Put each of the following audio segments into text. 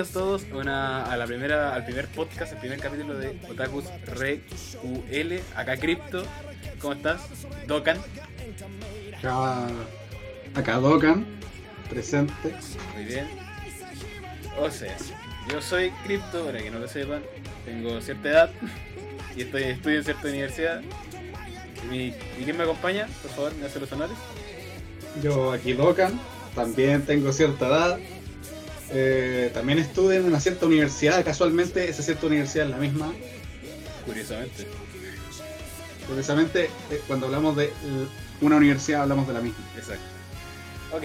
bienvenidos todos a, una- a la primera, al primer podcast, el primer capítulo de Otakus Re UL. Acá Crypto. ¿Cómo estás? Dokan. Acá, acá Dokan, presente. Muy bien. O sea, yo soy Crypto, para que no lo sepan. Tengo cierta edad y estoy, estudio en cierta universidad. ¿Y, mi- ¿y quién me acompaña? Por favor, me hace los honores. Yo aquí Dokan, también tengo cierta edad. Eh, también estudio en una cierta universidad, casualmente esa cierta universidad es la misma. Curiosamente. Precisamente eh, cuando hablamos de eh, una universidad hablamos de la misma. Exacto. Ok.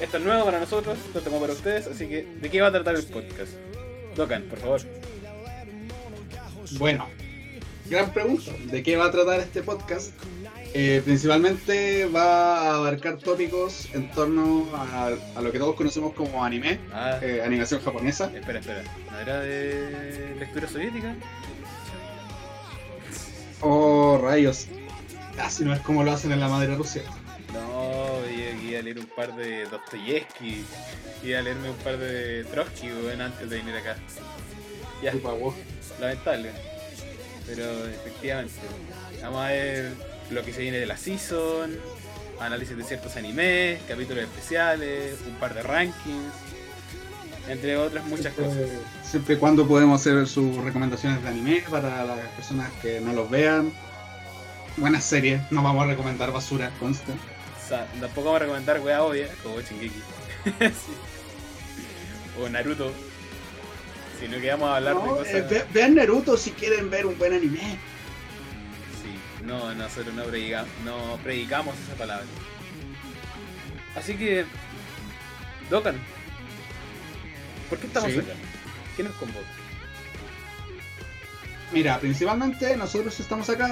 Esto es nuevo para nosotros, es como para ustedes, así que ¿de qué va a tratar el podcast? Dokan, por favor. Bueno, gran pregunta. ¿De qué va a tratar este podcast? Eh, principalmente va a abarcar tópicos en torno a, a lo que todos conocemos como anime, Ah, eh, animación japonesa. espera, espera. ¿No era de lectura soviética? Oh, rayos. Casi no es como lo hacen en la madre Rusia. No, iba, iba a leer un par de Dostoyevsky, iba a leerme un par de Trotsky, weón, antes de venir acá. Ya, lamentable. Pero efectivamente, vamos a ver lo que se viene de la season, análisis de ciertos animes, capítulos especiales, un par de rankings, entre otras muchas Siempre- cosas. Siempre y cuando podemos hacer sus recomendaciones de anime para las personas que no los vean. Buenas series, no vamos a recomendar basura, consta. O sea, tampoco vamos a recomendar weá obvia, como Shingeki. Sí. O Naruto. Sino que vamos a hablar de cosas. eh, ve- vean Naruto si quieren ver un buen anime. No, nosotros no, predica- no predicamos esa palabra. Así que, Dokan, ¿por qué estamos Sí. acá? ¿Qué nos convoca? Mira, principalmente nosotros estamos acá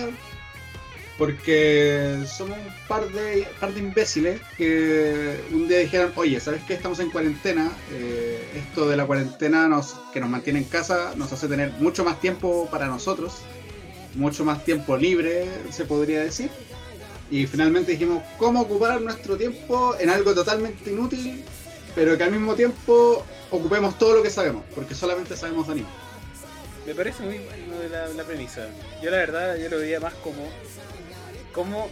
porque somos un par de, par de imbéciles que un día dijeron, oye, ¿sabes qué? Estamos en cuarentena. eh, esto de la cuarentena nos, que nos mantiene en casa nos hace tener mucho más tiempo para nosotros, mucho más tiempo libre, se podría decir. Y finalmente dijimos, ¿cómo ocupar nuestro tiempo en algo totalmente inútil, pero que al mismo tiempo ocupemos todo lo que sabemos? Porque solamente sabemos de anime. Me parece muy bueno la, la premisa. Yo la verdad, yo lo veía más como, como,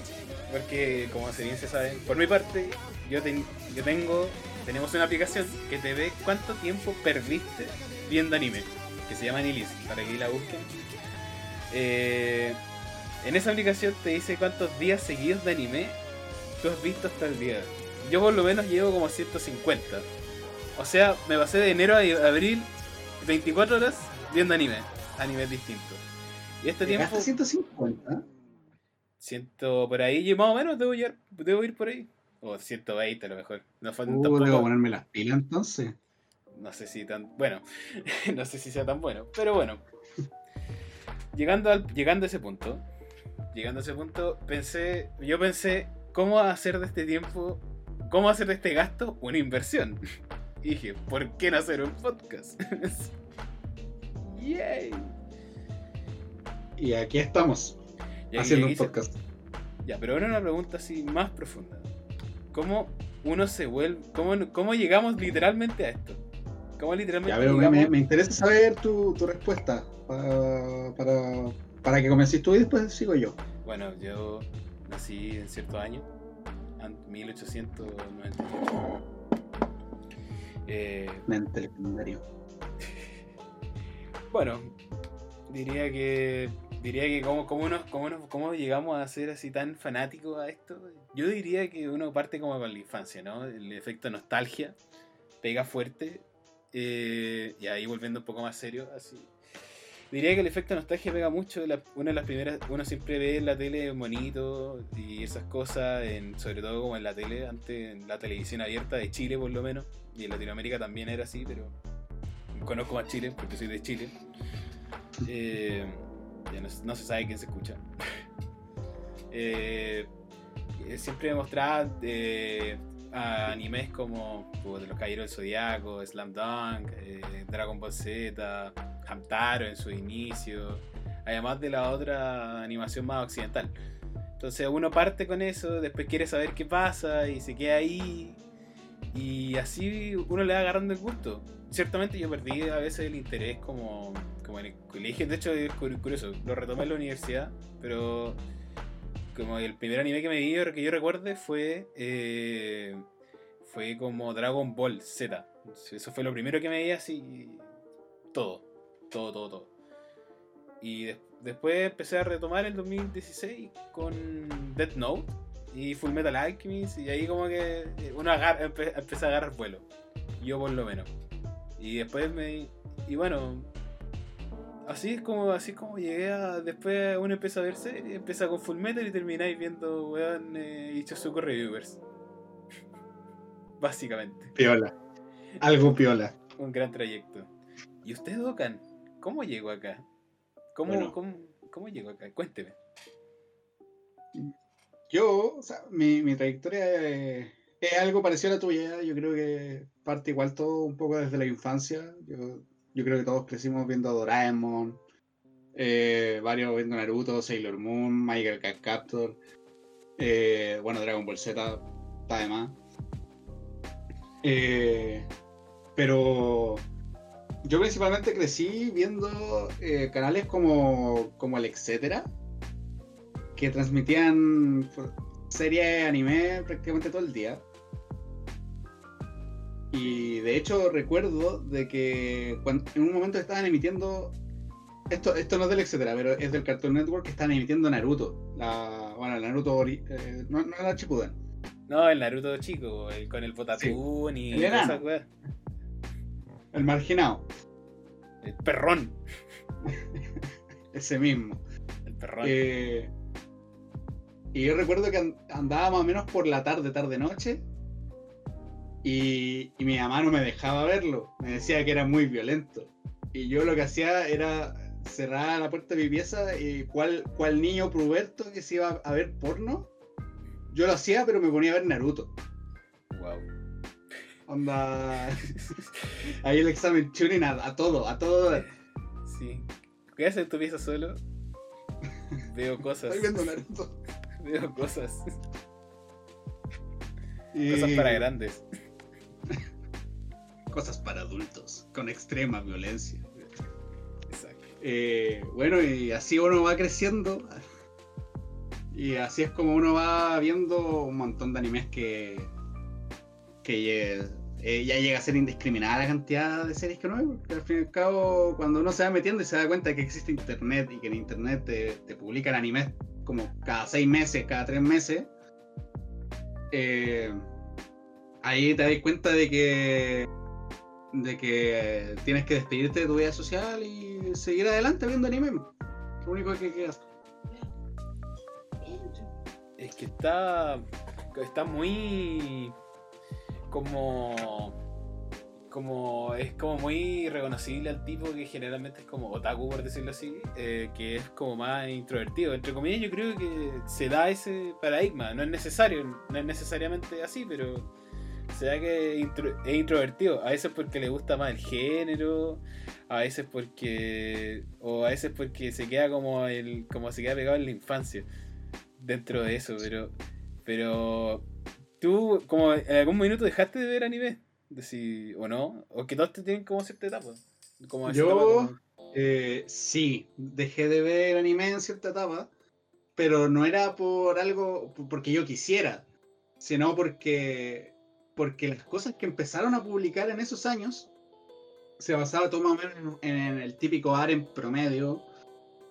porque como se bien se sabe, por mi parte, yo, ten- yo tengo, tenemos una aplicación que te ve cuánto tiempo perdiste viendo anime, que se llama Anilis, para que la busquen. Eh, en esa aplicación te dice cuántos días seguidos de anime tú has visto hasta el día. Yo por lo menos llevo como 150. O sea, me pasé de enero a abril 24 horas viendo anime, animes distintos. Y este tiempo, Llegaste a 150. siento por ahí, yo más o menos debo, llegar- debo ir por ahí. O 120 a lo mejor. No, fue, Uh, tampoco- debo ponerme las pilas entonces. no sé si tan. Bueno, no sé si sea tan bueno. Pero bueno. Llegando, al, llegando a ese punto. Llegando a ese punto, pensé. Yo pensé cómo hacer de este tiempo. Cómo hacer de este gasto una inversión. Y dije, ¿por qué no hacer un podcast? Yay. Y aquí estamos, Y aquí- haciendo aquí un se- podcast. Ya, pero ahora una pregunta así más profunda. ¿Cómo uno se vuelve. ¿Cómo, cómo llegamos literalmente a esto? ¿Cómo literalmente Ya, pero me, llegamos- me- me interesa saber tu, tu respuesta para, para, para que comences tú y después sigo yo. Bueno, yo nací en cierto año, an- 1898. Eh, Mente legendario. bueno, diría que diría que cómo, cómo, nos- cómo, nos- cómo llegamos a ser así tan fanáticos a esto. Yo diría que uno parte como con la infancia, ¿no? El efecto nostalgia pega fuerte. Eh, y ahí volviendo un poco más serio, así. Diría que el efecto nostalgia pega mucho. una de las primeras, uno siempre ve en la tele monito y esas cosas, sobre todo como en la tele, antes en la televisión abierta de Chile por lo menos. Y en Latinoamérica también era así, pero conozco más Chile porque soy de Chile. Eh, ya no, no se sabe quién se escucha. Eh, siempre me mostraba a animes como pues, los Caballeros del Zodiaco, Slam Dunk, eh, Dragon Ball Z, Hamtaro en su inicio, además de la otra animación más occidental. Entonces uno parte con eso, después quiere saber qué pasa y se queda ahí. Y así uno le va agarrando el gusto. Ciertamente yo perdí a veces el interés como, como en el colegio. De hecho, es curioso, lo retomé en la universidad, pero como el primer anime que me vi, que yo recuerde, fue, eh, fue como Dragon Ball Z. Eso fue lo primero que me vi así. Todo, todo, todo, todo. Y después empecé a retomar el 2016 con Death Note y Full Metal Alchemist. Y ahí como que uno agarra, empecé a agarrar vuelo. Yo por lo menos. Y después me. Y bueno. Así es como, así como llegué a. Después uno empieza a ver series, empieza con Full Metal y termináis viendo weón eh, su Reviewers. Básicamente. Piola. Algo piola. Un gran trayecto. ¿Y usted, Dokan? ¿Cómo llegó acá? ¿Cómo, cómo, cómo llegó acá? Cuénteme. Yo, o sea, mi, mi trayectoria es, es, algo parecido a la tuya. Yo creo que parte igual todo un poco desde la infancia. Yo, yo creo que todos crecimos viendo a Doraemon, eh, varios viendo Naruto, Sailor Moon, Michael Captor, eh, bueno, Dragon Ball Z, está de más. Eh, pero yo principalmente crecí viendo eh, canales como, como el Etcétera, que transmitían series anime prácticamente todo el día. Y de hecho recuerdo de que cuando, en un momento estaban emitiendo, esto, esto no es del etcétera, pero es del Cartoon Network que estaban emitiendo Naruto. La, bueno, el Naruto, eh, no, no era Chipuden. No, el Naruto chico, el, con el Botatún y el esa El marginado. El perrón. Ese mismo. El perrón. Eh, y yo recuerdo que andaba más o menos por la tarde, tarde-noche. Y, mi mamá no me dejaba verlo. Me decía que era muy violento. Y yo lo que hacía era cerrar la puerta de mi pieza y cuál, cuál niño puberto que se iba a ver porno. Yo lo hacía, pero me ponía a ver Naruto. Wow. Onda. Ahí el examen tuning a, a todo, a todo. Sí. ¿Qué haces en tu pieza solo? Veo cosas. Estoy viendo Naruto. Veo cosas. Cosas para grandes. Cosas para adultos, con extrema violencia. Exacto. Eh, bueno, y así uno va creciendo. Y así es como uno va viendo un montón de animes que, que eh, ya llega a ser indiscriminada la cantidad de series que uno ve, porque al fin y al cabo, cuando uno se va metiendo y se da cuenta de que existe internet y que en internet te, te publican animes como cada seis meses, cada tres meses, eh, ahí te das cuenta de que de que tienes que despedirte de tu vida social y seguir adelante viendo anime. Lo único que queda. Es que está está muy como como es como muy reconocible al tipo que generalmente es como otaku por decirlo así eh, que es como más introvertido entre comillas yo creo que se da ese paradigma no es necesario no es necesariamente así pero se da que es introvertido a veces porque le gusta más el género a veces porque o a veces porque se queda como el como se queda pegado en la infancia dentro de eso pero pero tú como en algún minuto dejaste de ver anime si, o no, o que todos te tienen como cierta etapa. Como Yo, eh, sí, dejé de ver anime en cierta etapa, pero no era por algo, porque yo quisiera, sino porque, porque las cosas que empezaron a publicar en esos años se basaba todo más o menos en, el típico en promedio.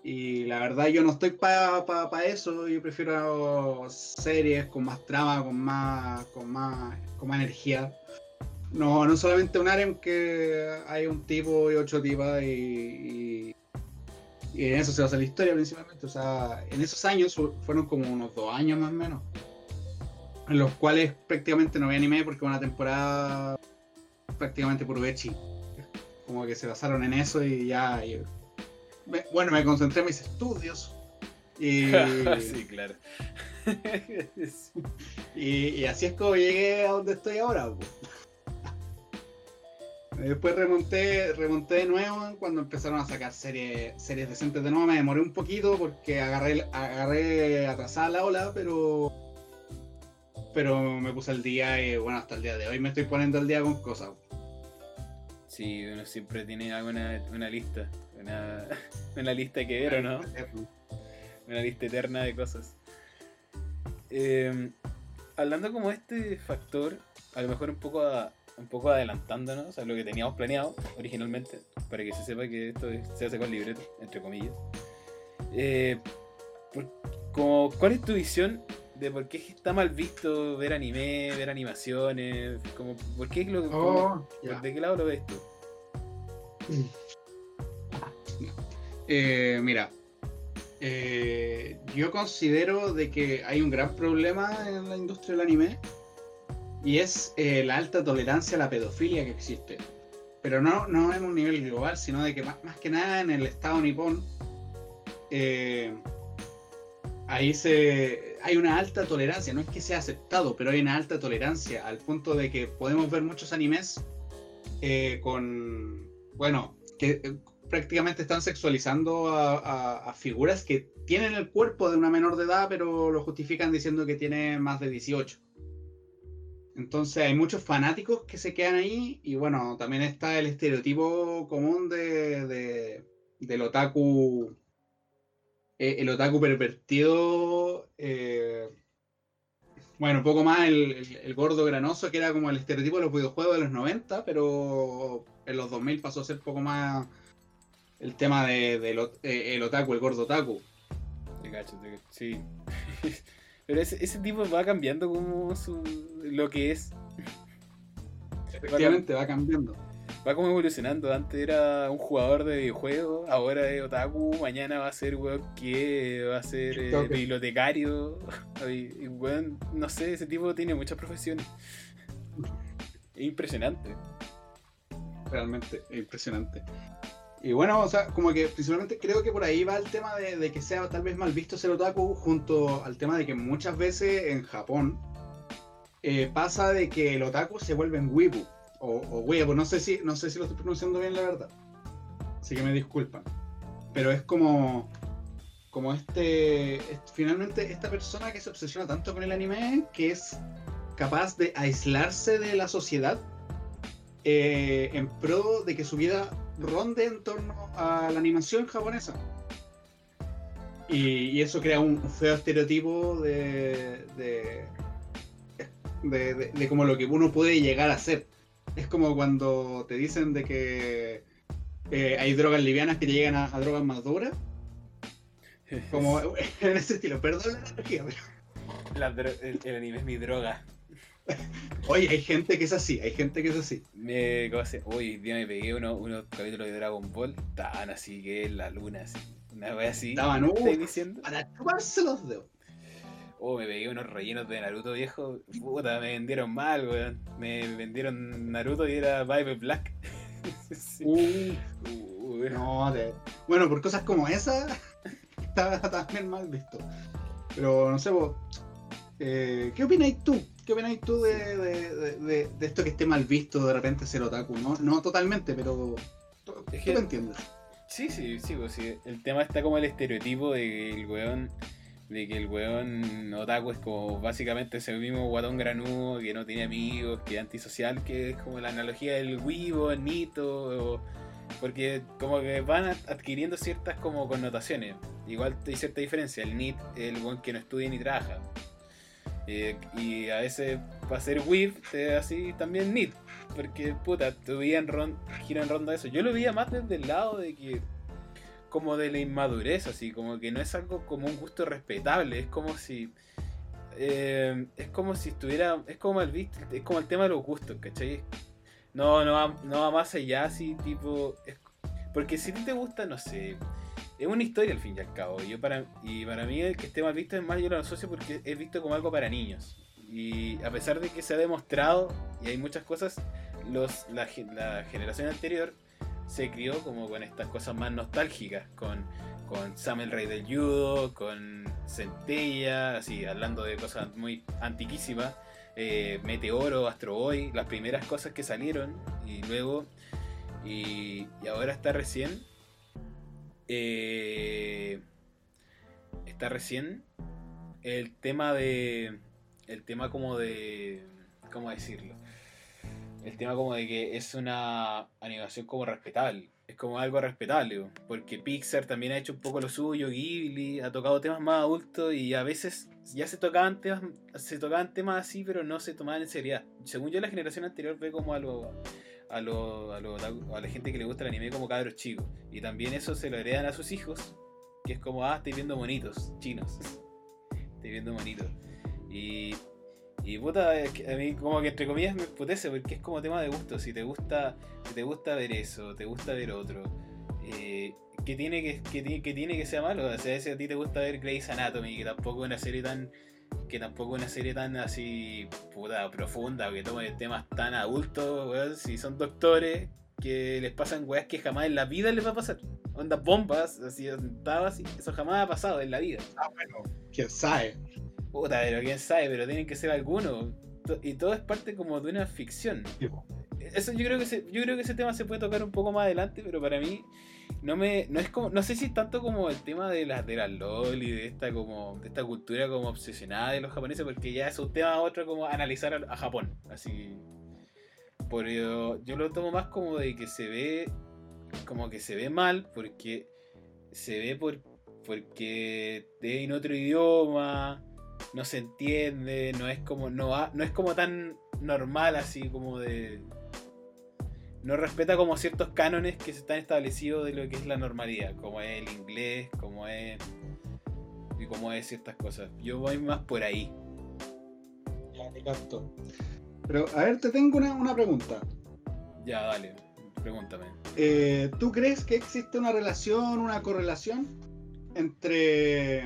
Y la verdad yo no estoy para pa, eso, yo prefiero series con más trama, con más, con más, con más energía. No, no solamente un harem que hay un tipo y ocho tipas y, y, en eso se basa la historia principalmente. O sea, en esos años fueron como unos dos años más o menos, en los cuales prácticamente no vi anime porque una temporada prácticamente por Bechi. Como que se basaron en eso y ya. bueno, me concentré en mis estudios. Y, sí, claro. y, así es como llegué a donde estoy ahora. Después remonté, remonté de nuevo cuando empezaron a sacar series, series decentes de nuevo. Me demoré un poquito porque agarré, agarré atrasada la ola, pero pero me puse al día y bueno, hasta el día de hoy me estoy poniendo al día con cosas. Sí, uno siempre tiene alguna una lista, una, una lista que ver, ¿o no? Una lista eterna de cosas. Em, hablando como este factor, a lo mejor un poco un poco adelantándonos a lo que teníamos planeado originalmente, para que se sepa que esto se hace con libreto, entre comillas. Eh, como, ¿Cuál es tu visión de por qué está mal visto ver anime, ver animaciones? Como, ¿por qué lo, oh, ¿De qué lado lo ves tú? Eh, mira, eh, yo considero de que hay un gran problema en la industria del anime y es eh, la alta tolerancia a la pedofilia que existe. Pero no, no en un nivel global, sino de que más, más que nada en el estado nipón ahí se hay una alta tolerancia, no es que sea aceptado, pero hay una alta tolerancia al punto de que podemos ver muchos animes eh, con, bueno, que eh, prácticamente están sexualizando a, figuras que tienen el cuerpo de una menor de edad, pero lo justifican diciendo que tiene más de 18. Entonces hay muchos fanáticos que se quedan ahí y bueno, también está el estereotipo común de, de del otaku eh, el otaku pervertido, eh, bueno, un poco más el, gordo granoso, que era como el estereotipo de los videojuegos de los 90, pero en los 2000 pasó a ser un poco más el tema de, eh, el otaku, el gordo otaku. sí. pero ese, tipo va cambiando como lo que es. Efectivamente, va cambiando va como evolucionando. Antes era un jugador de videojuegos, ahora es otaku, mañana va a ser weón que va a ser eh, bibliotecario. Y, no sé, ese tipo tiene muchas profesiones. Es impresionante. Realmente, es impresionante. Y bueno, o sea, como que principalmente creo que por ahí va el tema de, que sea tal vez mal visto ser otaku, junto al tema de que muchas veces en Japón eh, pasa de que el otaku se vuelve en wibu o, o pues no sé si no sé si lo estoy pronunciando bien la verdad. Así que me disculpan. Pero es como como este, finalmente esta persona que se obsesiona tanto con el anime que es capaz de aislarse de la sociedad eh, en pro de que su vida ronde en torno a la animación japonesa. Y, eso crea un feo estereotipo de de, de, de, de, como lo que uno puede llegar a ser. Es como cuando te dicen de que eh, hay drogas livianas que llegan a, drogas más duras. Como en ese estilo, perdón la energía, pero. el, anime es mi droga. Oye, hay gente que es así, hay gente que es así. Me, ¿cómo hace? Uy, día me pegué unos, unos capítulos de Dragon Ball, estaban así que la luna, así. Una vez así. Estaban, uh, diciendo? Para chuparse los dedos. Oh, me pegué unos rellenos de Naruto viejo. Puta, me vendieron mal, weón. Me vendieron Naruto y era Vibe Black. Uh, uh, no, bueno, por cosas como esa, está también mal visto. Pero no sé, vos. Eh, ¿Qué opináis tú? ¿Qué opináis tú de, de, de, esto que esté mal visto de repente ser otaku? No, no totalmente, pero. ¿Tú, lo entiendes? Sí, sí, sí, pues sí. El tema está como el estereotipo de que el weón de que el weón otaku es como básicamente ese mismo guatón granudo que no tiene amigos, que es antisocial, que es como la analogía del wibo, el mito, porque como que van adquiriendo ciertas como connotaciones. Igual hay cierta diferencia, el NIT es el weón que no estudia ni trabaja. Eh, y a veces para ser weeb así también NIT, porque puta, tu vida en ron, gira en ronda eso. Yo lo veía más desde el lado de que como de la inmadurez, así, como que no es algo como un gusto respetable, es como si... Eh, es como si estuviera, es como el es como el tema de los gustos, ¿cachai? No, no va, no va más allá, así, tipo... porque si a ti te gusta, no sé, es una historia al fin y al cabo. Yo para, y para mí el que esté mal visto es más yo lo asocio porque es visto como algo para niños. Y a pesar de que se ha demostrado, y hay muchas cosas, los, la, la generación anterior se crió como con estas cosas más nostálgicas, con, con Sam el Rey del Judo, con Centella, así, hablando de cosas muy antiquísimas. eh, Meteoro, Astro Boy, las primeras cosas que salieron y luego y, ahora está recién eh, está recién el tema de el tema como de cómo decirlo el tema como de que es una animación como respetable es como algo respetable, porque Pixar también ha hecho un poco lo suyo, Ghibli ha tocado temas más adultos y a veces ya se tocaban temas, se así, pero no se tomaban en seriedad. Según yo, la generación anterior ve como a lo, a, lo, a, lo, a la gente que le gusta el anime como cabros chicos. Y también eso se lo heredan a sus hijos, que es como, ah, estoy viendo monitos chinos. estoy viendo monitos. Y y puta, a mí como que entre comillas me putece porque es como tema de gusto. Si te gusta, si te gusta ver eso, te gusta ver otro, eh, que tiene que, que, que, tiene que ser malo. O sea, si a ti te gusta ver Grey's Anatomy, que tampoco es una serie tan que tampoco es una serie tan así puta profunda que tome temas tan adultos, si son doctores que les pasan weas que jamás en la vida les va a pasar. Ondas bombas, así sentadas, eso jamás ha pasado en la vida. Ah, bueno, quién sabe. Puta, pero quién sabe, pero tienen que ser algunos. Y todo es parte como de una ficción. Eso yo creo que yo creo que ese tema se puede tocar un poco más adelante, pero para mí no me no es como no sé si es tanto como el tema de las de las LOL y de esta como de esta cultura como obsesionada de los japoneses porque ya es un tema otro como analizar a, Japón, así por yo, yo lo tomo más como de que se ve como que se ve mal porque se ve por porque en otro idioma no se entiende, no es como no, no es como tan normal así como de no respeta como ciertos cánones que se están establecidos de lo que es la normalidad, como es el inglés, como es y como es ciertas cosas. Yo voy más por ahí. Ya te capto. Pero a ver, te tengo una, una pregunta. Ya, dale, pregúntame. Eh, ¿Tú crees que existe una relación, una correlación entre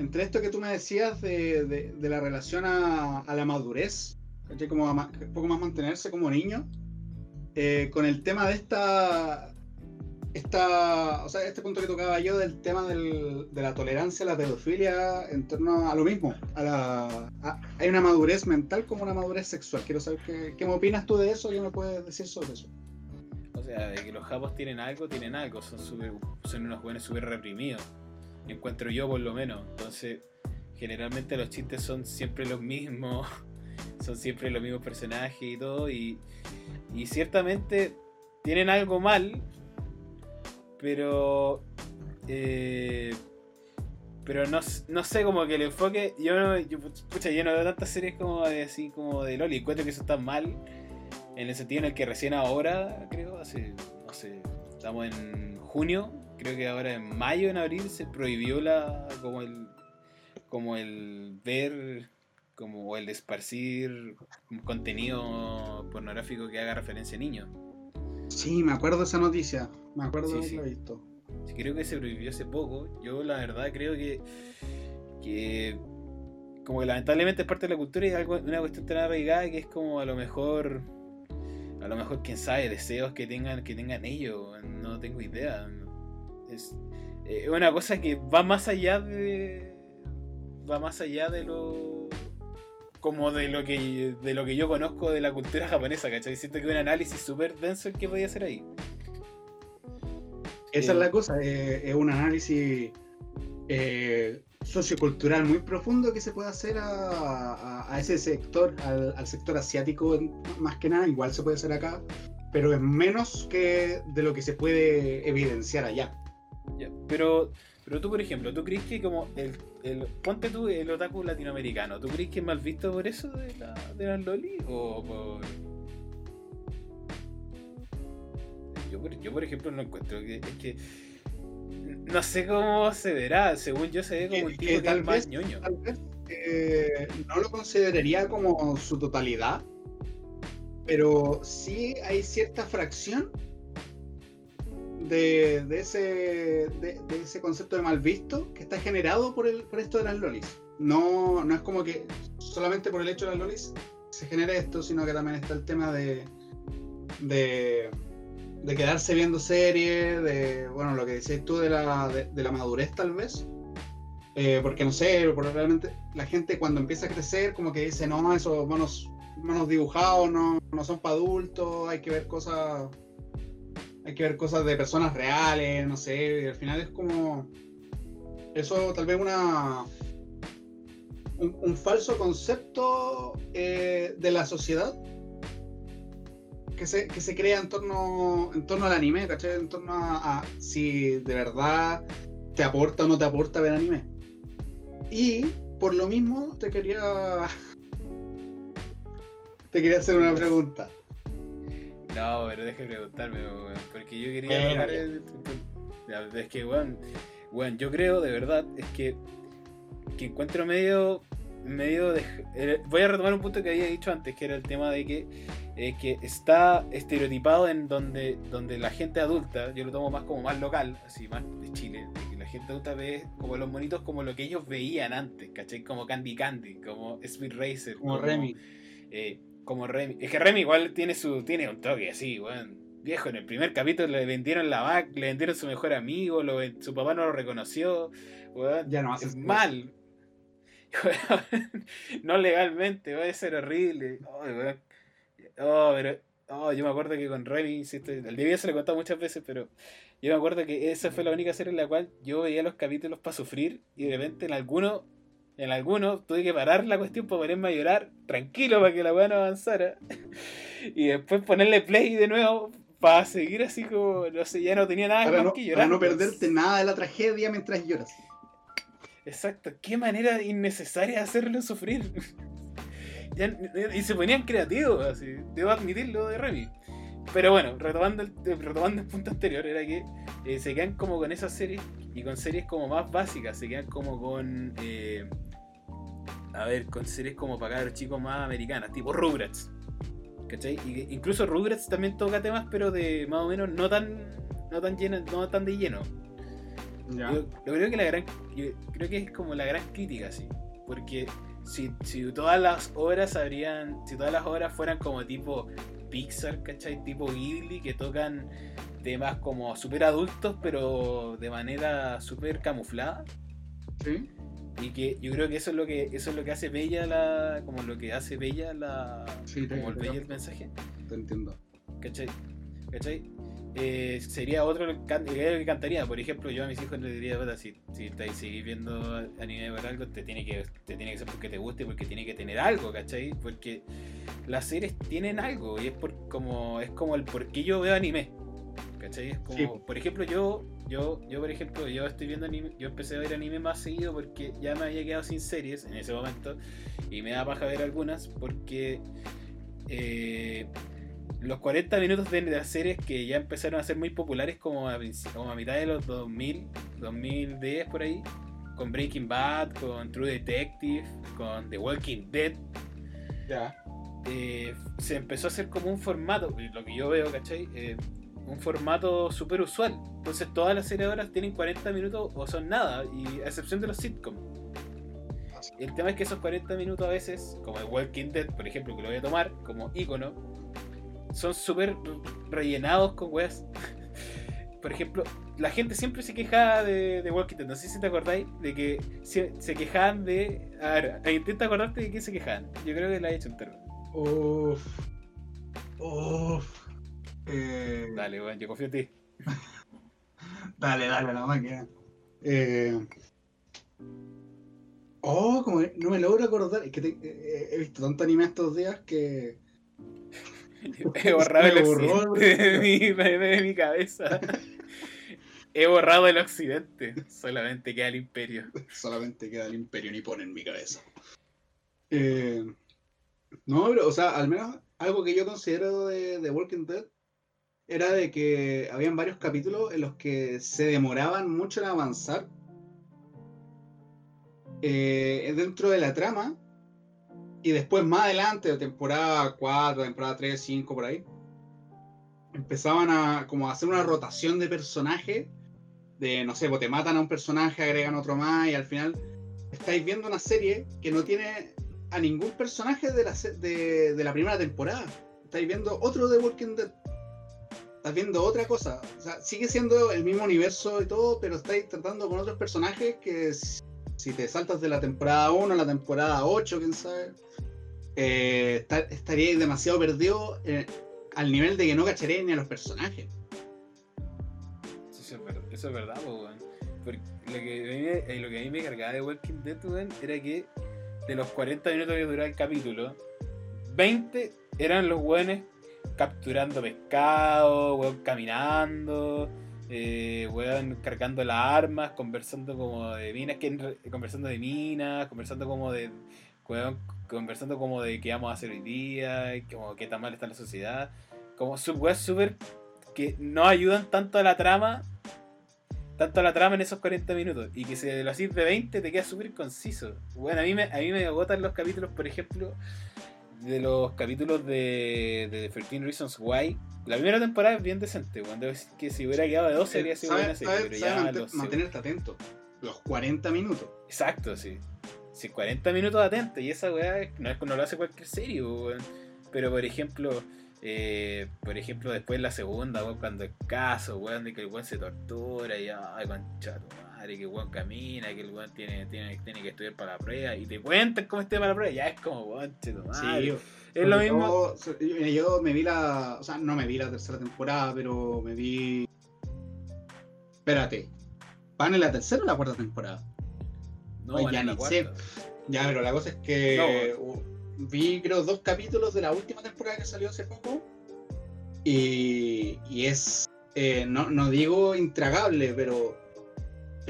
entre esto que tú me decías de, la relación a, la madurez, como un poco más mantenerse como niño, eh, con el tema de esta, esta, o sea, este punto que tocaba yo del tema de la tolerancia a la pedofilia en torno a lo mismo, a la, hay una madurez mental como una madurez sexual. Quiero saber qué, qué opinas tú de eso, qué me puedes decir sobre eso. O sea, de que los japos tienen algo, tienen algo, son, son unos jóvenes súper reprimidos encuentro yo por lo menos. Entonces, generalmente los chistes son siempre los mismos, son siempre los mismos personajes y todo, y, y ciertamente tienen algo mal, pero... Eh, pero no, no, sé, como que el enfoque. Yo no, yo, pucha, no veo tantas series como de así como de Loli. Encuentro que eso está mal. En el sentido en el que recién ahora, creo, hace. No sé. Estamos en junio creo que ahora en mayo, en abril, se prohibió la como el como el ver como o el esparcir contenido pornográfico que haga referencia a niños. Sí, me acuerdo de esa noticia, me acuerdo de sí. visto. Sí, creo que se prohibió hace poco. Yo la verdad creo que que como que lamentablemente es parte de la cultura y es algo, una cuestión tan arraigada que es como a lo mejor a lo mejor quién sabe deseos que tengan que tengan ellos no tengo idea es eh, una cosa que va más allá de. va más allá de lo. como de lo que de lo que yo conozco de la cultura japonesa, ¿cachai? Siento que es un análisis súper denso el que podía hacer ahí. Esa es la eh, cosa, eh, es un análisis sociocultural muy profundo que se puede hacer a, ese sector, al, al, sector asiático más que nada, igual se puede hacer acá, pero es menos que de lo que se puede evidenciar allá. Pero, pero tú, por ejemplo, ¿tú crees que como el, el ponte tú el otaku latinoamericano, ¿tú crees que es mal visto por eso de, la, de las loli? ¿O por...? Yo, yo, por ejemplo, no encuentro que... Es que no sé cómo se verá, según yo se ve como un tipo que, es más ñoño. Tal vez eh, no lo consideraría como su totalidad, pero sí hay cierta fracción de, ese, de, ese concepto de mal visto que está generado por, el, por esto de las lolis. No, no es como que solamente por el hecho de las lolis se genera esto, sino que también está el tema de, de, quedarse viendo series, de, bueno, lo que decías tú de la, de, la madurez tal vez. Eh, porque no sé, probablemente la gente cuando empieza a crecer como que dice, no, esos monos, monos dibujados no, no son para adultos, hay que ver cosas hay que ver cosas de personas reales, no sé, y al final es como eso tal vez una un, falso concepto eh, de la sociedad que se, que se crea en torno, en torno al anime, ¿cachai? En torno a, si de verdad te aporta o no te aporta ver anime. Y por lo mismo te quería. Te quería hacer una pregunta. No, pero deje de preguntarme, porque yo quería Es que, bueno, bueno, yo creo de verdad, es que, que encuentro medio medio de... Eh, voy a retomar un punto que había dicho antes, que era el tema de que, eh, que está estereotipado en donde, donde la gente adulta, yo lo tomo más como más local, así más de Chile, que la gente adulta ve como los monitos como lo que ellos veían antes, ¿cachai? Como Candy Candy, como Speed Racer. Como, Remy. Eh, como Remy. Es que Remy igual tiene su tiene un toque así, bueno. Viejo, en el primer capítulo le vendieron la vaca, le vendieron su mejor amigo, lo, su papá no lo reconoció. ya no es mal no legalmente, va a ser horrible. Oh, pero. Oh, yo me acuerdo que con Remy, insisto, el día se lo he contado muchas veces, pero yo me acuerdo que esa fue la única serie en la cual yo veía los capítulos para sufrir y de repente en alguno, en alguno tuve que parar la cuestión para ponerme a llorar tranquilo para que la weá no avanzara y después ponerle play de nuevo para seguir así como, no sé, ya no tenía nada más que llorar. Para no perderte nada de la tragedia mientras lloras. Exacto, qué manera innecesaria de hacerlo sufrir. y se ponían creativos, así, debo admitirlo de Remy. Pero bueno, retomando el, retomando el punto anterior, era que eh, se quedan como con esas series y con series como más básicas, se quedan como con. Eh, a ver, con series como para los chicos más americanas, tipo Rugrats. ¿Cachai? Y incluso Rugrats también toca temas, pero de más o menos no tan, no tan, lleno, no tan de lleno. Yo, creo que la gran. creo que es como la gran crítica, sí. Porque si, si todas las obras habrían. Si todas las obras fueran como tipo Pixar, ¿cachai? Tipo Ghibli, que tocan temas como súper adultos, pero de manera súper camuflada. Sí. Y que yo creo que eso es lo que eso es lo que hace bella la. como lo que hace bella la. como el bella el mensaje. Te entiendo. ¿Cachai? ¿Cachai? Eh, sería otro que cantaría. Por ejemplo, yo a mis hijos les diría, si, si seguís viendo anime por algo, te tiene, que, te tiene que ser porque te guste, porque tiene que tener algo, ¿cachai? Porque las series tienen algo y es por como es como el por qué yo veo anime. ¿Cachai? Es como, por ejemplo, yo, yo, yo por ejemplo, yo estoy viendo anime, yo empecé a ver anime más seguido porque ya me había quedado sin series en ese momento y me da paja ver algunas porque eh, los 40 minutos de las series que ya empezaron a ser muy populares como a, como a mitad de los 2000, 2010 por ahí, con Breaking Bad, con True Detective, con The Walking Dead. Ya. Eh, se empezó a hacer como un formato, lo que yo veo, ¿cachai? Eh, un formato súper usual. Entonces todas las series ahora tienen 40 minutos o son nada, y a excepción de los sitcoms. El tema es que esos 40 minutos a veces, como The Walking Dead, por ejemplo, que lo voy a tomar como icono, son súper rellenados con weas. Por ejemplo, la gente siempre se quejaba de, de Walking Dead. No sé si te acordáis de que se, quejaban de. A ver, intenta acordarte de qué se quejaban. Yo creo que la he hecho entero. Uff. Uff. Eh... Dale, weón, yo confío en ti. dale, dale, la máquina. Eh... Oh, como no me logro acordar. Es que eh, eh, he visto tanto anime estos días que He borrado el occidente de mi, cabeza. He borrado el occidente. Solamente queda el imperio. Solamente queda el imperio pone en mi cabeza. Eh, no, pero, o sea, al menos algo que yo considero de, de, Walking Dead era de que habían varios capítulos en los que se demoraban mucho en avanzar eh, dentro de la trama y después más adelante, temporada 4, temporada 3, 5, por ahí, empezaban a como a hacer una rotación de personajes. De, no sé, pues te matan a un personaje, agregan otro más y al final estáis viendo una serie que no tiene a ningún personaje de la, de, de la primera temporada. Estáis viendo otro de Walking Dead. Estás viendo otra cosa. O sea, sigue siendo el mismo universo y todo, pero estáis tratando con otros personajes que si te saltas de la temporada 1 a la temporada 8, quién sabe, eh, estaríais demasiado perdido eh, al nivel de que no cacharéis ni a los personajes. Eso es verdad, Porque lo que, a mí, lo que a mí me cargaba de Walking Dead, era que de los 40 minutos que duraba el capítulo, 20 eran los buenos capturando pescado, weón, caminando, eh, weón, cargando las armas, conversando como de minas, que, conversando de minas, conversando como de, weón, conversando como de qué vamos a hacer hoy día, como qué tan mal está la sociedad, como weón súper que no ayudan tanto a la trama, tanto a la trama en esos 40 minutos, y que si lo haces de 20 te queda súper conciso. Bueno, a mí, me, a mí me agotan los capítulos, por ejemplo, de los capítulos de, de 13 Reasons Why, la primera temporada es bien decente, cuando es que si hubiera quedado de 12 habría sido buena serie, pero ya mantenerte atento. Los 40 minutos. Exacto, sí. Si 40 minutos atento, y esa weá no, es, no lo hace cualquier serie, weón. Pero por ejemplo, eh, por ejemplo, después la segunda, weón, cuando el caso, weón, de que el weón se tortura y ay, concha madre, que el weón camina, que el weón tiene, tiene, tiene que estudiar para la prueba y te cuentan cómo esté para la prueba, ya es como, weón, madre. Sí, es lo mismo. Yo, me vi la. O sea, no me vi la tercera temporada, pero me vi. Espérate. ¿Van en la tercera o la cuarta temporada? No, ya ni sé. Ya, pero la cosa es que vi creo dos capítulos de la última temporada que salió hace poco y, y es, eh, no, no, digo intragable, pero,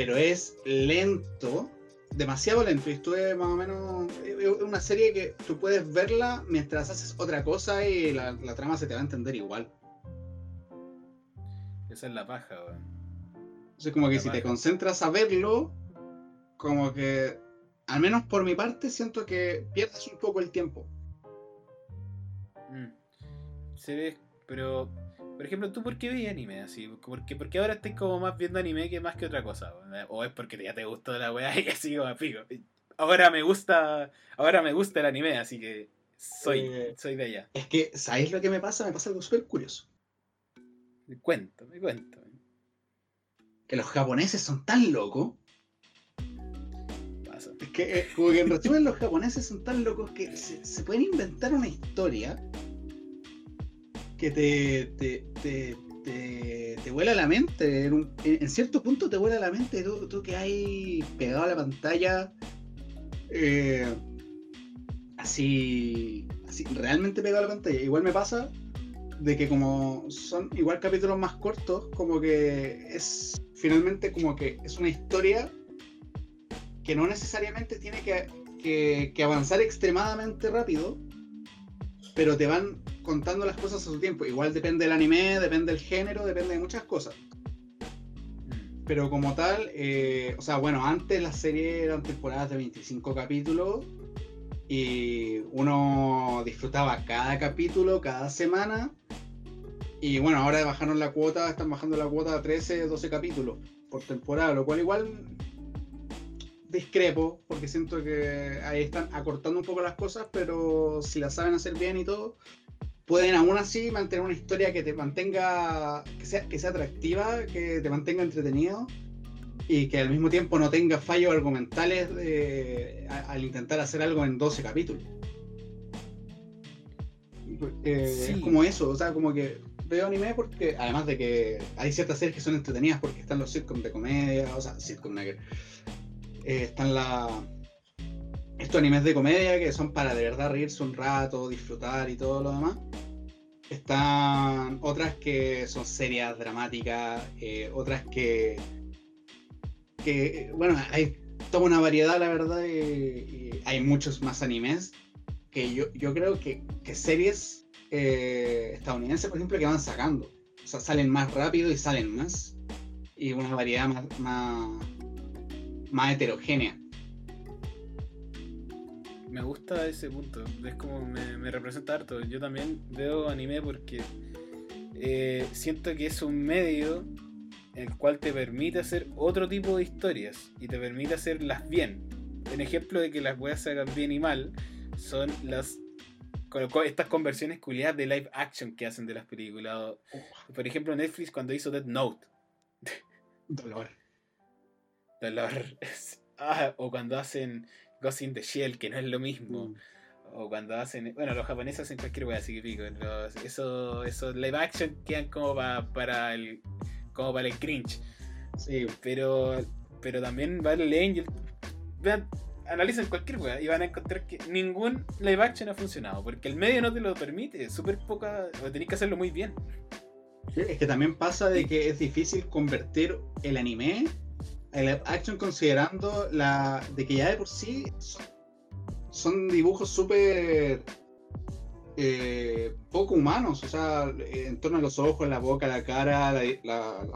pero es lento, demasiado lento. Y estuve más o menos, es una serie que tú puedes verla mientras haces otra cosa y la, trama se te va a entender igual. Esa es la paja, weón. Entonces como que si te concentras a verlo, como que al menos por mi parte, siento que pierdes un poco el tiempo. Mm. Se ve, pero, por ejemplo, ¿tú por qué ves anime así? ¿Por qué, ahora estás como más viendo anime que más que otra cosa? ¿O es porque ya te gustó la weá y así como pico? Ahora me gusta, ahora me gusta el anime, así que soy, eh, soy de allá. Es que, ¿sabéis lo que me pasa? Me pasa algo súper curioso. Me cuento, me cuento. Que los japoneses son tan locos es que, eh, como que en resumen, los japoneses son tan locos que se, pueden inventar una historia que te, te, te, te, vuela la mente. En, cierto punto te vuela la mente. Tú, tú que hay pegado a la pantalla. Eh, así, así, realmente pegado a la pantalla. Igual me pasa de que como son igual capítulos más cortos, como que es finalmente como que es una historia que no necesariamente tiene que, avanzar extremadamente rápido, pero te van contando las cosas a su tiempo. Igual depende del anime, depende del género, depende de muchas cosas. Pero como tal, eh, o sea, bueno, antes la serie eran temporadas de 25 capítulos y uno disfrutaba cada capítulo, cada semana. Y bueno, ahora bajaron la cuota, están bajando la cuota a 13, 12 capítulos por temporada, lo cual igual discrepo, porque siento que ahí están acortando un poco las cosas, pero si las saben hacer bien y todo, pueden aún así mantener una historia que te mantenga, que sea, que sea atractiva, que te mantenga entretenido y que al mismo tiempo no tenga fallos argumentales al intentar hacer algo en 12 capítulos. Eh, es como eso, o sea, como que veo anime porque, además de que hay ciertas series que son entretenidas porque están los sitcoms de comedia, o sea, sitcom negro eh, están la, estos animes de comedia que son para de verdad reírse un rato, disfrutar y todo lo demás. Están otras que son serias, dramáticas, eh, otras que, que, bueno, hay toda una variedad, la verdad, y, hay muchos más animes que yo, yo creo que, series eh, estadounidenses, por ejemplo, que van sacando. O sea, salen más rápido y salen más. Y una variedad más, más heterogénea. Me gusta ese punto, es como me, representa harto. Yo también veo anime porque eh, siento que es un medio el cual te permite hacer otro tipo de historias y te permite hacerlas bien. Un ejemplo de que las voy a hacer bien y mal son las estas conversiones culiadas de live action que hacen de las películas. Por ejemplo, Netflix cuando hizo Dead Note. Dolor dolor. ah, o cuando hacen Ghost in the Shell, que no es lo mismo. Mm. O cuando hacen. Bueno, los japoneses hacen cualquier wea, así que pico. Los, eso, esos live action quedan como pa- para el. como para el cringe. Sí, Pero. Pero también Battle Angel. Vean, analicen cualquier wea y van a encontrar que ningún live action ha funcionado. Porque el medio no te lo permite. Súper poca. O tenés que hacerlo muy bien. es que también pasa de que es difícil convertir el anime a live action considerando la de que ya de por sí son, son dibujos súper eh, poco humanos, o sea, en torno a los ojos, la boca, la cara, la,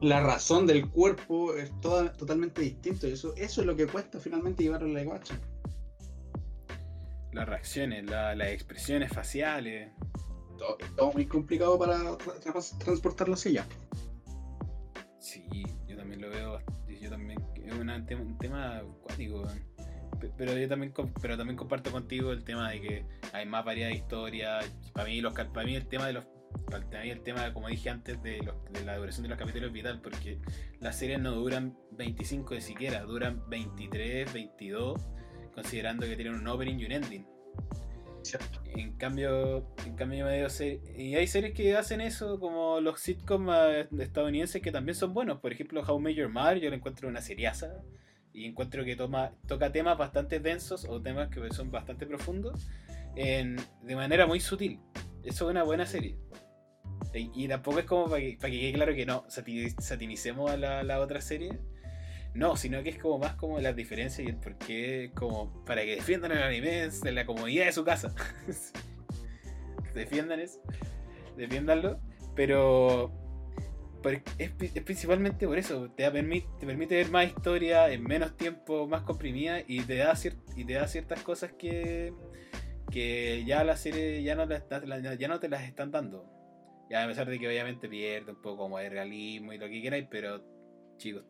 la- razón del cuerpo es toda, totalmente distinto. Y eso, eso es lo que cuesta finalmente llevar a live action. Las reacciones, la- las expresiones faciales. Todo, todo muy complicado para tra- transportarlo hacia allá. Sí, yo también lo veo. Yo también. Es un tema weón. Pe- Pero yo también, pero también comparto contigo el tema de que hay más variedad de historias. Para mí, los, para mí el tema de los. Para mí el tema, como dije antes, de, de la duración de los capítulos es vital porque las series no duran 25 de siquiera, duran 23, 22, considerando que tienen un opening y un ending. En cambio, en cambio yo me veo ser- y hay series que hacen eso, como los sitcoms eh, estadounidenses que también son buenos. Por ejemplo, How Met Your Mother, yo lo encuentro una seriaza y encuentro que toma, toca temas bastante densos o temas que son bastante profundos de manera muy sutil. Eso es una buena serie. Y, tampoco es como para que, para que quede claro que no, sati- satinicemos a la, la otra serie. No, sino que es como más como las diferencias y el por qué, como para que defiendan el anime de la comodidad de su casa. defiendan eso, defiéndanlo, pero, es, es principalmente por eso, te, te permite ver más historia en menos tiempo, más comprimida y te da, cier- y te da ciertas cosas que, que ya la serie ya no, la- ya no te las están dando. Ya a pesar de que obviamente pierde un poco como de realismo y lo que queráis, pero chicos,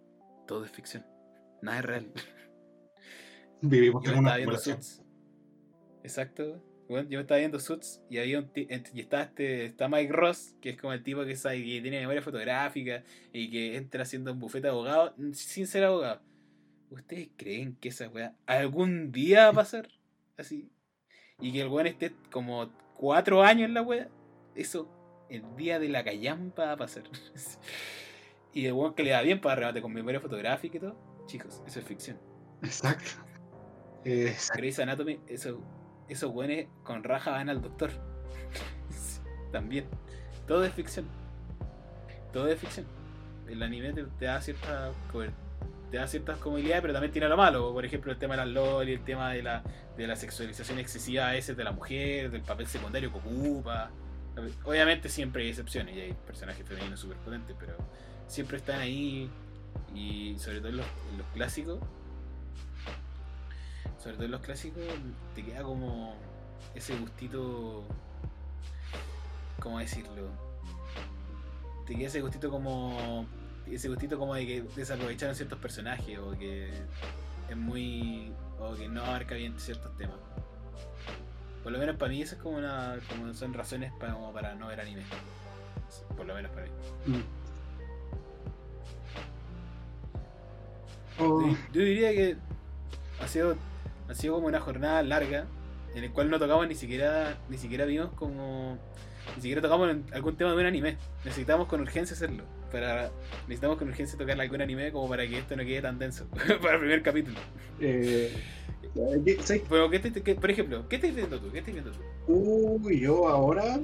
todo es ficción. Nada es real. Vivimos Yo en me una estaba viendo simulación. Exacto. Bueno, yo me estaba viendo Suits y había un y está este está Mike Ross, que es como el tipo que sabe que tiene memoria fotográfica y que entra haciendo un bufete de abogado mm, sin ser abogado. ¿Ustedes creen que esa weá algún día va a pasar? Así. Y que el weón esté como cuatro años en la weá. Eso, el día de la callampa va a pasar. y el weón que le da bien para remate con memoria fotográfica y todo. Chicos, eso es ficción. Exacto. Eh, Grey's Anatomy, eso, esos güeyes con raja van al doctor. También. Todo es ficción. Todo es ficción. El anime te, te da cierta te da ciertas comodidades, pero también tiene lo malo. Por ejemplo, el tema de las LOL y el tema de la, de la sexualización excesiva a veces de la mujer, del papel secundario que ocupa. Obviamente siempre hay excepciones y hay personajes femeninos súper potentes, pero siempre están ahí. Y sobre todo en los, los clásicos, sobre todo en los clásicos, te queda como ese gustito. ¿Cómo decirlo? Te queda ese gustito como. Ese gustito como de que desaprovecharon ciertos personajes o que es muy. o que no abarca bien ciertos temas. Por lo menos para mí, eso es como una. como son razones para, para no ver anime. Por lo menos para mí. mm. Oh, Yo, diría que ha sido, ha sido como una jornada larga en la cual no tocamos ni siquiera ni siquiera vimos como ni siquiera tocamos algún tema de un anime. Necesitamos con urgencia hacerlo. Para, necesitamos con urgencia tocar algún anime como para que esto no quede tan denso para el primer capítulo. eh, ¿qué- ¿sabes Pero, ¿qué te- qué- por ejemplo, ¿qué estás viendo tú? ¿Qué estás viendo tú? Uy, yo ahora.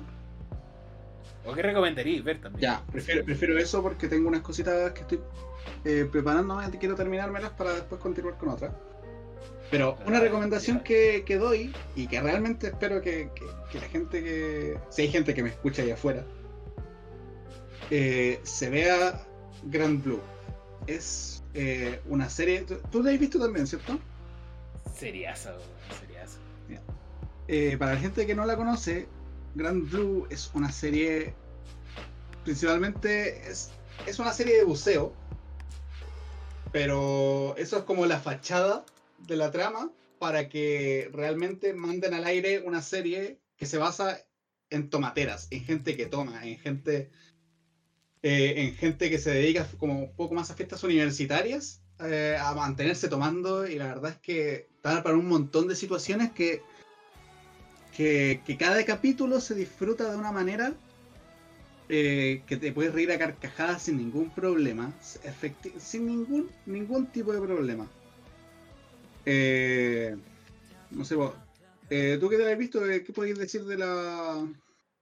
¿O qué recomendarías ver también? Ya, prefiero, prefiero eso porque tengo unas cositas que estoy eh, preparándome, quiero terminármelas para después continuar con otras. Pero una Ah, recomendación ya. que, que doy y que realmente espero que, que- que la gente que. Si hay gente que me escucha ahí afuera, eh, se vea Grand Blue. Es eh, una serie. ¿tú- ¿Tú la has visto también, cierto? Seriaza, weón, seriaza. Eh, para la gente que no la conoce, Grand Blue es una serie. Principalmente es, es una serie de buceo. Pero eso es como la fachada de la trama para que realmente manden al aire una serie que se basa en tomateras, en gente que toma, en gente. eh, en gente que se dedica como un poco más a fiestas universitarias eh, a mantenerse tomando y la verdad es que está para un montón de situaciones que, que cada capítulo se disfruta de una manera eh, que te puedes reír a carcajadas sin ningún problema, sin ningún, ningún tipo de problema. Eh, no sé, vos, eh, tú que te has visto, eh, ¿qué podéis decir de la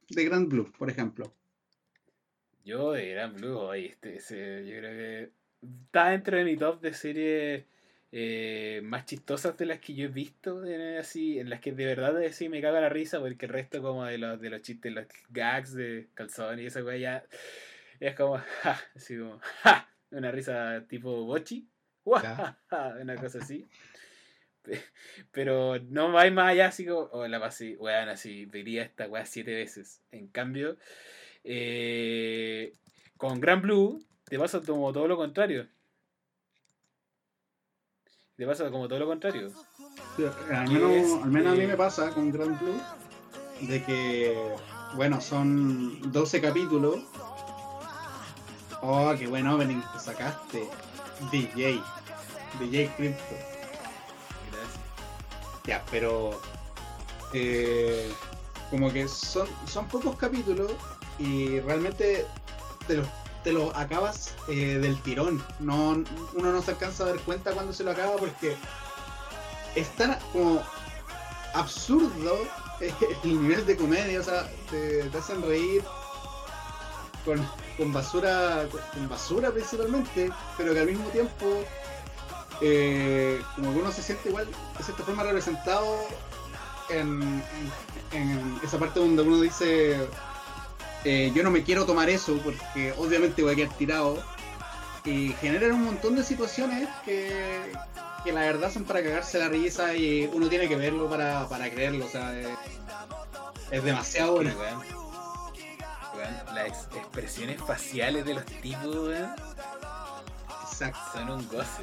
de Grand Blue, por ejemplo? Yo de Gran Blue, oye, este, yo creo que está dentro de mi top de series eh, más chistosas de las que yo he visto, eh, así, en las que de verdad eh, sí me caga la risa, porque el resto como de los, de los chistes, los gags de calzón y esa weá ya es como, ja, así como, ja, una risa tipo bochi, una cosa así. Pe- Pero no vais más allá, así como, oh, la pasé, weón, así, vería esta weá siete veces. En cambio, con Gran Blue te pasa como todo lo contrario. Te pasa como todo lo contrario. Sí, Al menos, es, al menos a mí me pasa con Grand Blue de que, bueno, son 12 capítulos. Oh, qué buen opening que sacaste. DJ. DJ Crypto. Gracias. Ya, pero eh, como que son, son pocos capítulos y realmente te los, te los acabas eh, del tirón. No, uno no se alcanza a dar cuenta cuando se lo acaba porque es tan como absurdo el nivel de comedia, o sea, te, hacen reír con, basura, con basura principalmente, pero que al mismo tiempo eh, como que uno se siente igual de cierta forma representado en, en- en esa parte donde uno dice eh, yo no me quiero tomar eso porque obviamente voy a quedar tirado y generan un montón de situaciones que, que la verdad son para cagarse la risa y uno tiene que verlo para, para creerlo, o sea, es, es demasiado bueno. Weón, weón, las ex- expresiones faciales de los tipos, weón, Exacto. son un goce.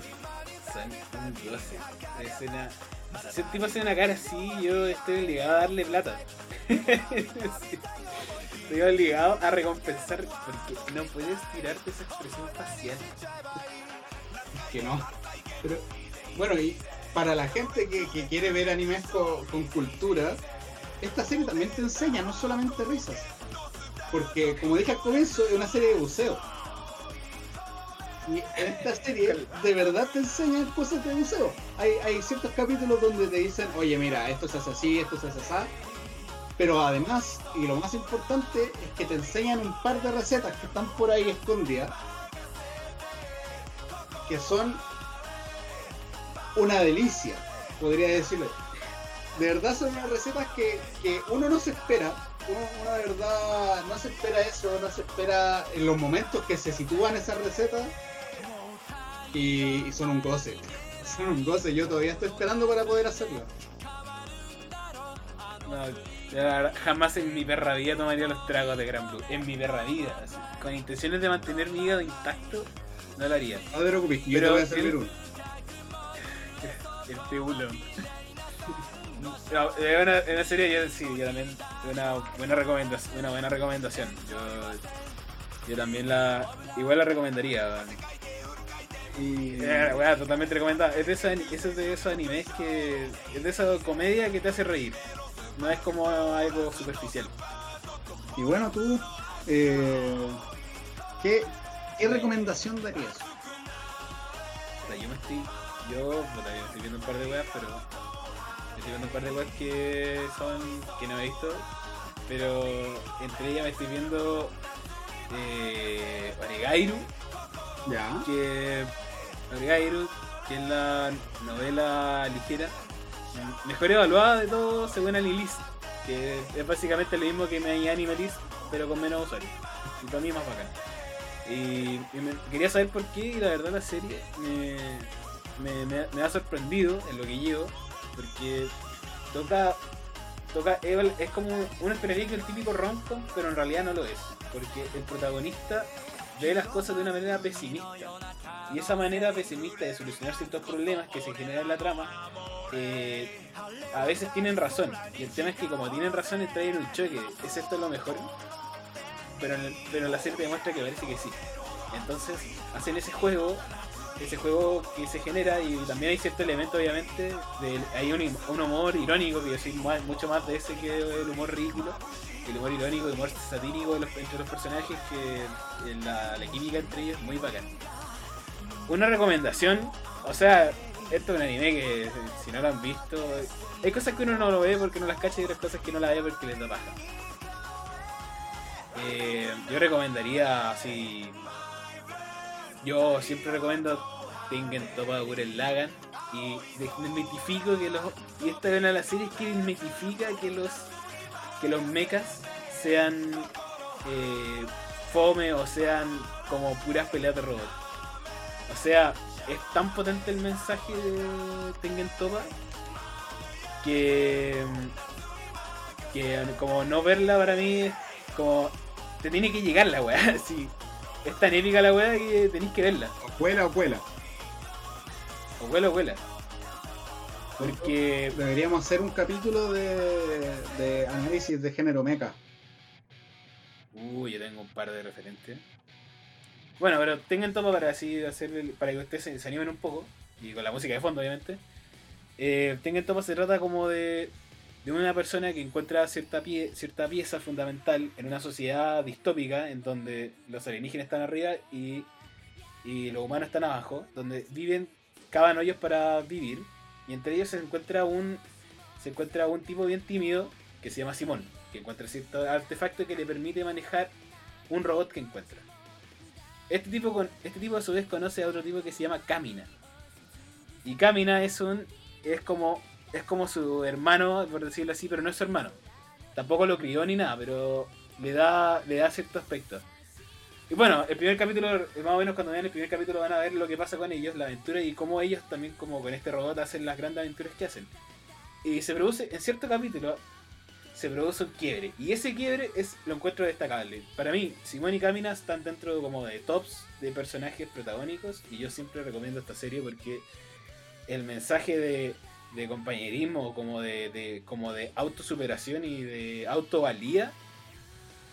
Son un goce. Es una... o sea, si el tipo hace una cara así, yo estoy obligado a darle plata. Sí. Estoy obligado a recompensar porque no puedes tirarte esa expresión facial. que no. Pero, bueno, y para la gente que, que quiere ver animes co- con, cultura, esta serie también te enseña, no solamente risas. Porque, como dije al comienzo, es una serie de buceo. Y en esta serie, de verdad te enseñan cosas de buceo. Hay ciertos capítulos donde te dicen, oye, mira, esto se hace así, esto se hace así. Pero además, y lo más importante, es que te enseñan un par de recetas que están por ahí escondidas que son una delicia, podría decirle. De verdad son unas recetas que, que uno no se espera. Uno, de verdad no se espera eso, no se espera en los momentos que se sitúan esas recetas. Y, son un goce. Son un goce. Yo todavía estoy esperando para poder hacerlo. Jamás en mi perra vida tomaría los tragos de Gran Blue. En mi perra vida. así, con intenciones de mantener mi hígado intacto, no lo haría. No te preocupes, yo te voy a servir uno. El tiburón. No, es una, serie yo sí, yo también una buena recomendación, una buena recomendación. Yo, yo también la igual la recomendaría. Y, Eh, totalmente recomendada. Es de, esos, es de esos animes que. Es de esa comedia que te hace reír. No es como algo superficial. y bueno, tú, eh, ¿qué, ¿qué recomendación darías? Yo me estoy. Yo, puta, yo estoy viendo un par de weas, pero. Estoy viendo un par de weas que son. que no he visto. Pero entre ellas me estoy viendo. Eh, Oregairu, Ya. que. Oregairu, que es la novela ligera. Mejor evaluada de todo según Animalist. Que es básicamente lo mismo que mi Animalist, pero con menos usuarios. Y para mí más bacán. Y, me- quería saber por qué, y la verdad la serie me, me, me ha- sorprendido en lo que llevo, porque toca, toca es, es como uno esperaría que el típico romcom, pero en realidad no lo es, porque el protagonista ve las cosas de una manera pesimista, y esa manera pesimista de solucionar ciertos problemas que se generan en la trama, eh, a veces tienen razón, y el tema es que como tienen razón entra en un choque, ¿es esto lo mejor? Pero, pero la serie demuestra que parece que sí. Entonces hacen ese juego ese juego que se genera y también hay cierto elemento obviamente de, hay un, un humor irónico que yo soy mucho más de ese que el humor ridículo el humor irónico el humor satírico de los, entre los personajes que eh, la, química entre ellos es muy bacán. Una recomendación o sea esto es un anime que si no lo han visto hay cosas que uno no lo ve porque no las cacha y otras cosas que no las ve porque les da paja. Eh, yo recomendaría así yo siempre recomiendo Tengen Topa Gurren Lagann y desmitifico que los y esta es una de las series que desmitifica que los que los mechas sean eh, fome o sean como puras peleas de robot. O sea, es tan potente el mensaje de Tengen Topa que que como no verla para mí es como te tiene que llegar la weá, así. Es tan épica la weá que tenéis que verla. O cuela o cuela. O o huela. Porque. Deberíamos hacer un capítulo de, de análisis de género mecha. Uy, yo tengo un par de referentes. Bueno, pero tengan todo para así hacer el- para que ustedes se, se animen un poco. Y con la música de fondo, obviamente. Eh, tengan todo se trata como de, de una persona que encuentra cierta, pie, cierta pieza fundamental en una sociedad distópica en donde los alienígenas están arriba y, y los humanos están abajo, donde viven, cavan hoyos para vivir. Y entre ellos se encuentra un se encuentra un tipo bien tímido que se llama Simón, que encuentra cierto artefacto que le permite manejar un robot que encuentra. Este tipo, con, este tipo a su vez conoce a otro tipo que se llama Kamina. Y Kamina es un. es como. es como su hermano, por decirlo así, pero no es su hermano. Tampoco lo crió ni nada, pero le da. le da cierto aspecto. Y bueno, el primer capítulo, más o menos cuando vean el primer capítulo van a ver lo que pasa con ellos, la aventura y cómo ellos también como con este robot hacen las grandes aventuras que hacen. Y se produce, en cierto capítulo, se produce un quiebre. Y ese quiebre es lo encuentro destacable. Para mí, Simón y Camina están dentro como de tops de personajes protagónicos. Y yo siempre recomiendo esta serie porque el mensaje de, compañerismo, como de, de- como de autosuperación y de autovalía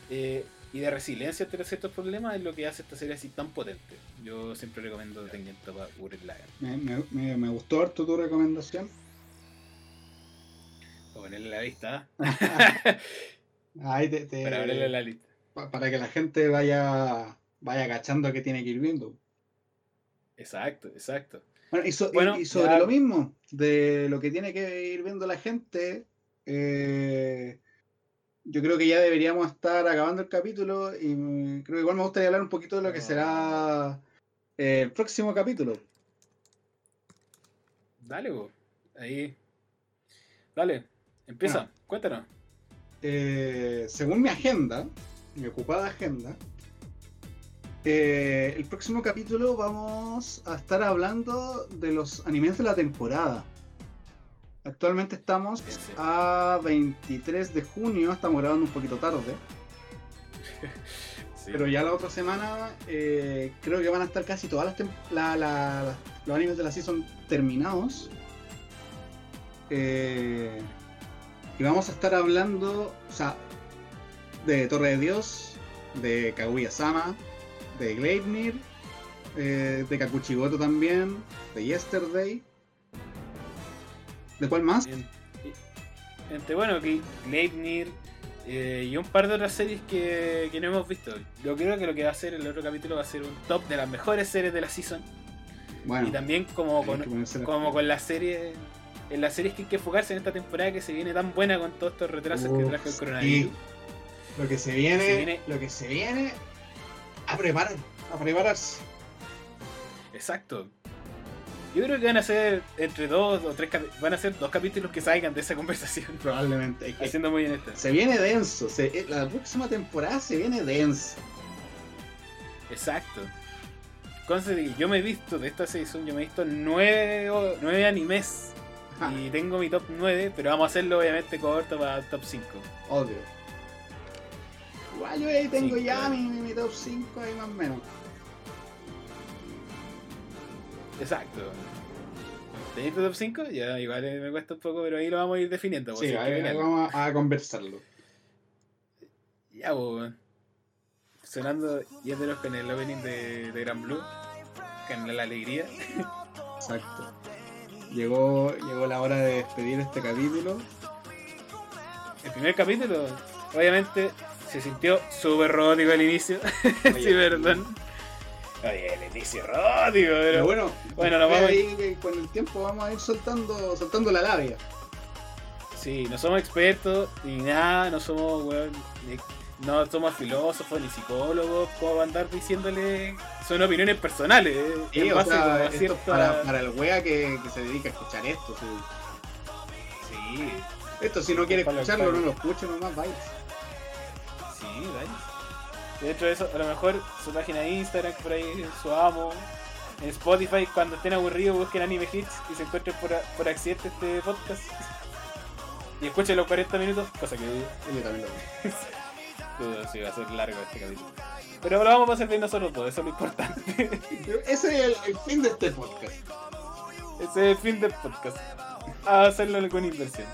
eh, y de resiliencia ante ciertos problemas es lo que hace esta serie así tan potente. Yo siempre recomiendo Tengen Toppa Gurren Lagann. Me, me- me- me gustó harto tu recomendación. Para ponerle la lista, Ahí te- te- para ponerle la lista. pa- para que la gente vaya, vaya cachando que tiene que ir viendo. Exacto, exacto. Bueno, y, so- y- Bueno, y sobre ya- lo mismo, de lo que tiene que ir viendo la gente, eh, yo creo que ya deberíamos estar acabando el capítulo y creo que igual me gustaría hablar un poquito de lo que será eh, el próximo capítulo. Dale, bo. ahí. Dale, empieza, Bueno. cuéntanos. Eh, según mi agenda, mi ocupada agenda, eh, el próximo capítulo vamos a estar hablando de los animes de la temporada. Actualmente estamos a 23 de junio, estamos grabando un poquito tarde, Sí. pero ya la otra semana eh, creo que van a estar casi todas las la- la- los animes de la season terminados. Eh, y vamos a estar hablando, o sea, de Torre de Dios, de Kaguya-sama, de Gleipnir, eh, de Kakuchigoto también, de Yesterday. ¿De cuál más? En- Entre, bueno, que Gleipnir eh, y un par de otras series que, que no hemos visto. Yo creo que lo que va a hacer el otro capítulo va a ser un top de las mejores series de la season. Bueno, y también como con, la- como con las series. En las series que hay que enfocarse en esta temporada que se viene tan buena con todos estos retrasos que trajo el sí. coronavirus. Lo que se viene, Se viene- lo que se viene, a preparar, a prepararse. Exacto. Yo creo que van a ser entre dos o tres van a ser dos capítulos que salgan de esa conversación. Probablemente. Es que Haciendo muy bien se viene denso. se- eh, la próxima temporada se viene densa. Exacto. Entonces, yo me he visto de esta season, yo me he visto nueve, nueve animes. Ajá, Y tengo mi top 9, pero vamos a hacerlo obviamente corto para el top 5. Obvio. Igual yo ahí tengo ya mi, mi top 5 ahí más o menos. Exacto. ¿Tenéis tu top 5? Ya, igual eh, me cuesta un poco, pero ahí lo vamos a ir definiendo. pues, Sí, ahí, vamos a, a conversarlo. Ya, pues. Sonando, yéndonos con el opening de, de Gran Blue. con la alegría. Exacto. Llegó, llegó la hora de despedir este capítulo. El primer capítulo, obviamente, se sintió súper robótico al inicio. sí, perdón. Oye, el inicio robótico, pero, bueno, Bueno, nos vamos- ahí que con el tiempo vamos a ir soltando, soltando la labia. Sí, no somos expertos ni nada, no somos, weón, ni- no somos filósofos ni psicólogos, para andar diciéndole, son opiniones personales. eh, Sí, o sea, esto cierta- para, para el wea que, que se dedica a escuchar esto. sí. Sí, Esto si no quiere escucharlo, no lo escuche nomás, vaya. sí, dale. De hecho, eso, a lo mejor su página de Instagram, por ahí su amo. En Spotify, cuando estén aburridos, busquen Anime Hits y se encuentren por, por accidente este podcast. Y escuchen los 40 minutos, cosa que dudo. Yo también lo Dudo si va a ser largo este capítulo. Pero lo vamos a pasar bien nosotros dos, eso es lo importante. Ese es el, el fin de este podcast. Ese es el fin del podcast. A hacerlo con inversión.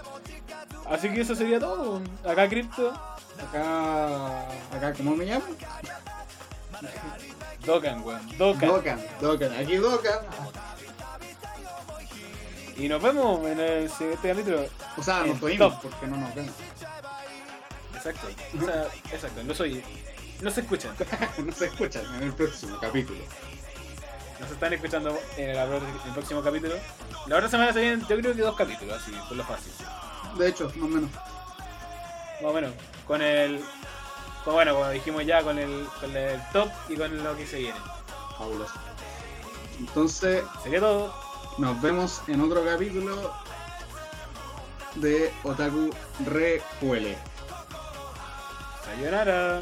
Así que eso sería todo. Acá Crypto, Acá, acá, ¿cómo me llamo? Dokan, weón. Dokan. Dokan, Dokan, aquí Dokan. Y nos vemos en el siguiente capítulo. O sea, nos oímos porque no nos ven. Exacto. O sea, exacto, no soy. No se escuchan. no se escuchan en el próximo capítulo. Nos están escuchando en el, en el próximo capítulo. La otra semana se vienen, yo creo que dos capítulos, así, por lo fácil. De hecho, más o menos. Más o menos. Con el. Con, bueno, como dijimos ya, con el, con el top y con lo que se viene. Fabuloso. Entonces, Sería todo. nos vemos en otro capítulo de Otaku Recuele. Sayonara.